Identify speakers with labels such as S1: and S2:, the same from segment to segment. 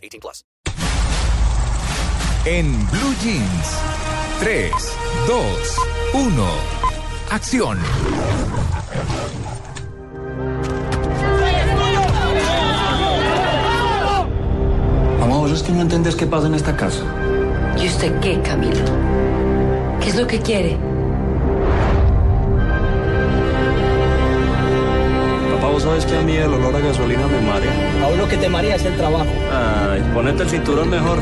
S1: 18 plus.
S2: En Blue Jeans. 3, 2, 1. Acción.
S3: Vamos, es que no entendés qué pasa en esta casa.
S4: ¿Y usted qué, Camilo? ¿Qué es lo que quiere?
S5: Vos sabes que a mí el olor a gasolina me marea.
S6: A uno que te marea es el trabajo.
S5: Ay, ponete el cinturón mejor.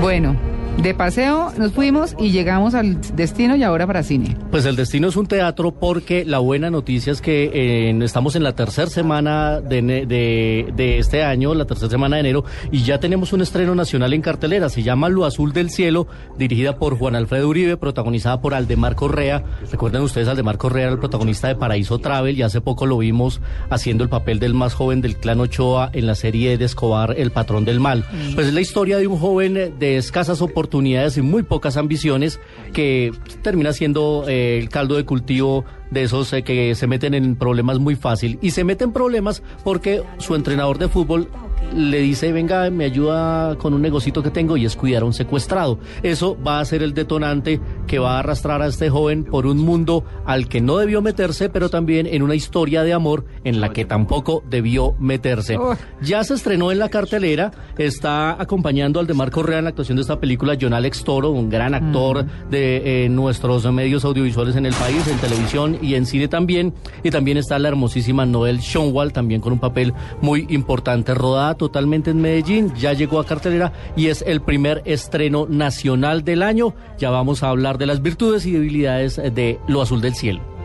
S7: Bueno, de paseo nos fuimos y llegamos al destino y ahora para cine.
S8: Pues el destino es un teatro porque la buena noticia es que eh, estamos en la tercera semana de, de, de, este año, la tercera semana de enero, y ya tenemos un estreno nacional en cartelera. Se llama Lo Azul del Cielo, dirigida por Juan Alfredo Uribe, protagonizada por Aldemar Correa. Recuerden ustedes, Aldemar Correa era el protagonista de Paraíso Travel y hace poco lo vimos haciendo el papel del más joven del clan Ochoa en la serie de Escobar, El Patrón del Mal. Pues es la historia de un joven de escasas oportunidades oportunidades y muy pocas ambiciones que termina siendo eh, el caldo de cultivo de esos eh, que se meten en problemas muy fácil y se meten problemas porque su entrenador de fútbol le dice, venga, me ayuda con un negocito que tengo y es cuidar a un secuestrado. Eso va a ser el detonante que va a arrastrar a este joven por un mundo al que no debió meterse, pero también en una historia de amor en la que tampoco debió meterse. Ya se estrenó en la cartelera, está acompañando al de Marco Correa en la actuación de esta película John Alex Toro, un gran actor de eh, nuestros medios audiovisuales en el país, en televisión y en cine también. Y también está la hermosísima Noel Schoenwald, también con un papel muy importante, rodada totalmente en Medellín, ya llegó a cartelera y es el primer estreno nacional del año. Ya vamos a hablar de las virtudes y debilidades de Lo Azul del Cielo.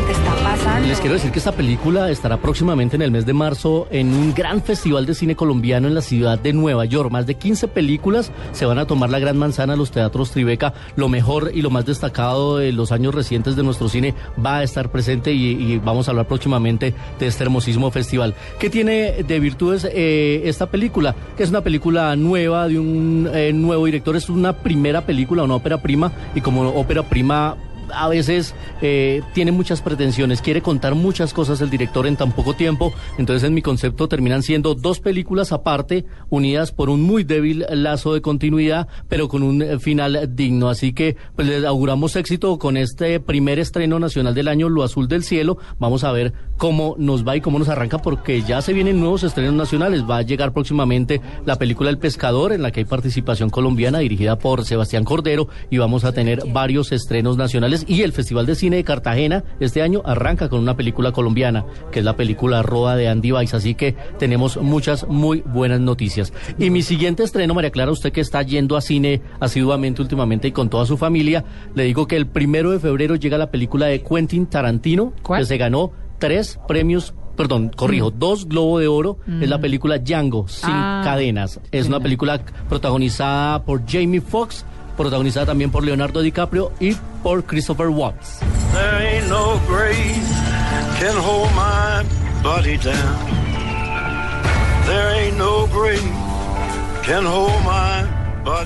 S4: Te está pasando?
S8: Les quiero decir que esta película estará próximamente en el mes de marzo en un gran festival de cine colombiano en la ciudad de Nueva York. Más de 15 películas se van a tomar la gran manzana a los teatros Tribeca. Lo mejor y lo más destacado de los años recientes de nuestro cine va a estar presente y, y vamos a hablar próximamente de este hermosísimo festival. ¿Qué tiene de virtudes eh, esta película? Que es una película nueva de un eh, nuevo director. Es una primera película, una ópera prima y como ópera prima a veces eh, tiene muchas pretensiones, quiere contar muchas cosas el director en tan poco tiempo, entonces en mi concepto terminan siendo dos películas aparte, unidas por un muy débil lazo de continuidad, pero con un eh, final digno. Así que pues les auguramos éxito con este primer estreno nacional del año, Lo Azul del Cielo. Vamos a ver cómo nos va y cómo nos arranca, porque ya se vienen nuevos estrenos nacionales. Va a llegar próximamente la película El Pescador, en la que hay participación colombiana dirigida por Sebastián Cordero, y vamos a tener varios estrenos nacionales y el Festival de Cine de Cartagena este año arranca con una película colombiana, que es la película Roa de Andy Weiss, así que tenemos muchas muy buenas noticias. Y mi siguiente estreno, María Clara, usted que está yendo a cine asiduamente últimamente y con toda su familia, le digo que el primero de febrero llega la película de Quentin Tarantino, que se ganó tres premios perdón, corrijo, mm. dos Globo de Oro, mm. es la película Django, sin ah, cadenas. Es una película protagonizada por Jamie Foxx, protagonizada también por Leonardo DiCaprio y por Christopher Watts.
S9: There ain't no grave can hold my body down. There ain't no grave can hold my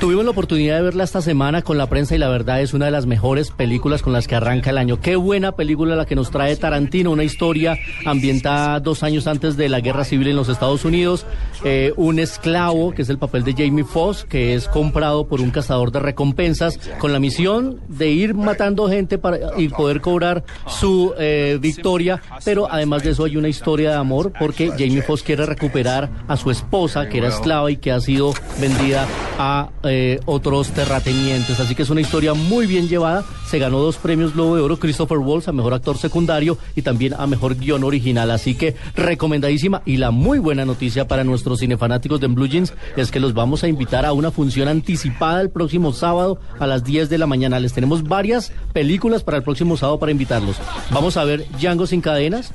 S8: Tuvimos la oportunidad de verla esta semana con la prensa y la verdad es una de las mejores películas con las que arranca el año. Qué buena película la que nos trae Tarantino, una historia ambientada dos años antes de la guerra civil en los Estados Unidos. Eh, un esclavo, que es el papel de Jamie Foxx, que es comprado por un cazador de recompensas con la misión de ir matando gente para y poder cobrar su eh, victoria. Pero además de eso hay una historia de amor porque Jamie Foxx quiere recuperar a su esposa, que era esclava y que ha sido vendida a eh, otros terratenientes. Así que es una historia muy bien llevada. Se ganó dos premios Globo de Oro, Christopher Waltz a Mejor Actor Secundario y también a Mejor Guión Original. Así que recomendadísima. Y la muy buena noticia para nuestros cinefanáticos de Blue Jeans es que los vamos a invitar a una función anticipada el próximo sábado a las 10 de la mañana. Les tenemos varias películas para el próximo sábado para invitarlos. Vamos a ver Django sin cadenas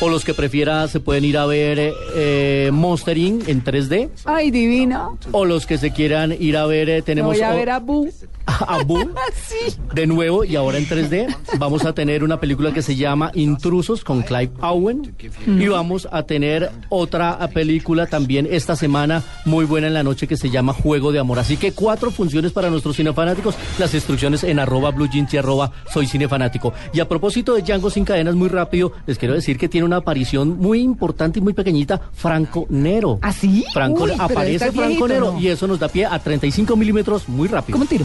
S8: o los que prefieran se pueden ir a ver eh, eh, Monster Inc. en 3D
S7: Ay, divina.
S8: o los que se quieran ir a ver eh, tenemos
S7: Voy a
S8: o-
S7: ver a Bu.
S8: a Boo
S7: Sí.
S8: de nuevo y ahora en 3D vamos a tener una película que se llama Intrusos con Clive Owen y vamos a tener otra película también esta semana muy buena en la noche que se llama Juego de Amor. Así que cuatro funciones para nuestros cinefanáticos, las instrucciones en arroba blue jeans y arroba soy cinefanático. Y a propósito de Django sin cadenas muy rápido, les quiero decir que tiene una aparición muy importante y muy pequeñita, Franco Nero.
S7: ¿Ah, sí?
S8: Franco,
S7: Uy,
S8: aparece Franco
S7: viejito,
S8: Nero
S7: ¿no?
S8: y eso nos da pie a 35 milímetros muy rápido.
S7: ¿Cómo tiro?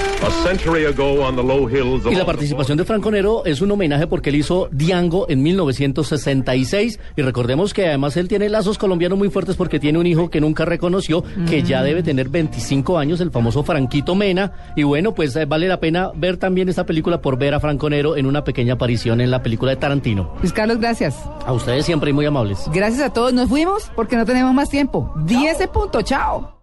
S10: A century ago on the low hills
S8: Y la participación de Franco Nero es un homenaje porque él hizo Diango en 1966 y recordemos que además él tiene lazos colombianos muy fuertes porque tiene un hijo que nunca reconoció, que ya debe tener 25 años, el famoso Franquito Mena. Y bueno, pues eh, vale la pena ver también esta película por ver a Franco Nero en una pequeña aparición en la película de Tarantino.
S7: Luis Carlos, gracias.
S8: A ustedes siempre y muy amables.
S7: Gracias a todos. Nos fuimos porque no tenemos más tiempo. 10 punto. Chao.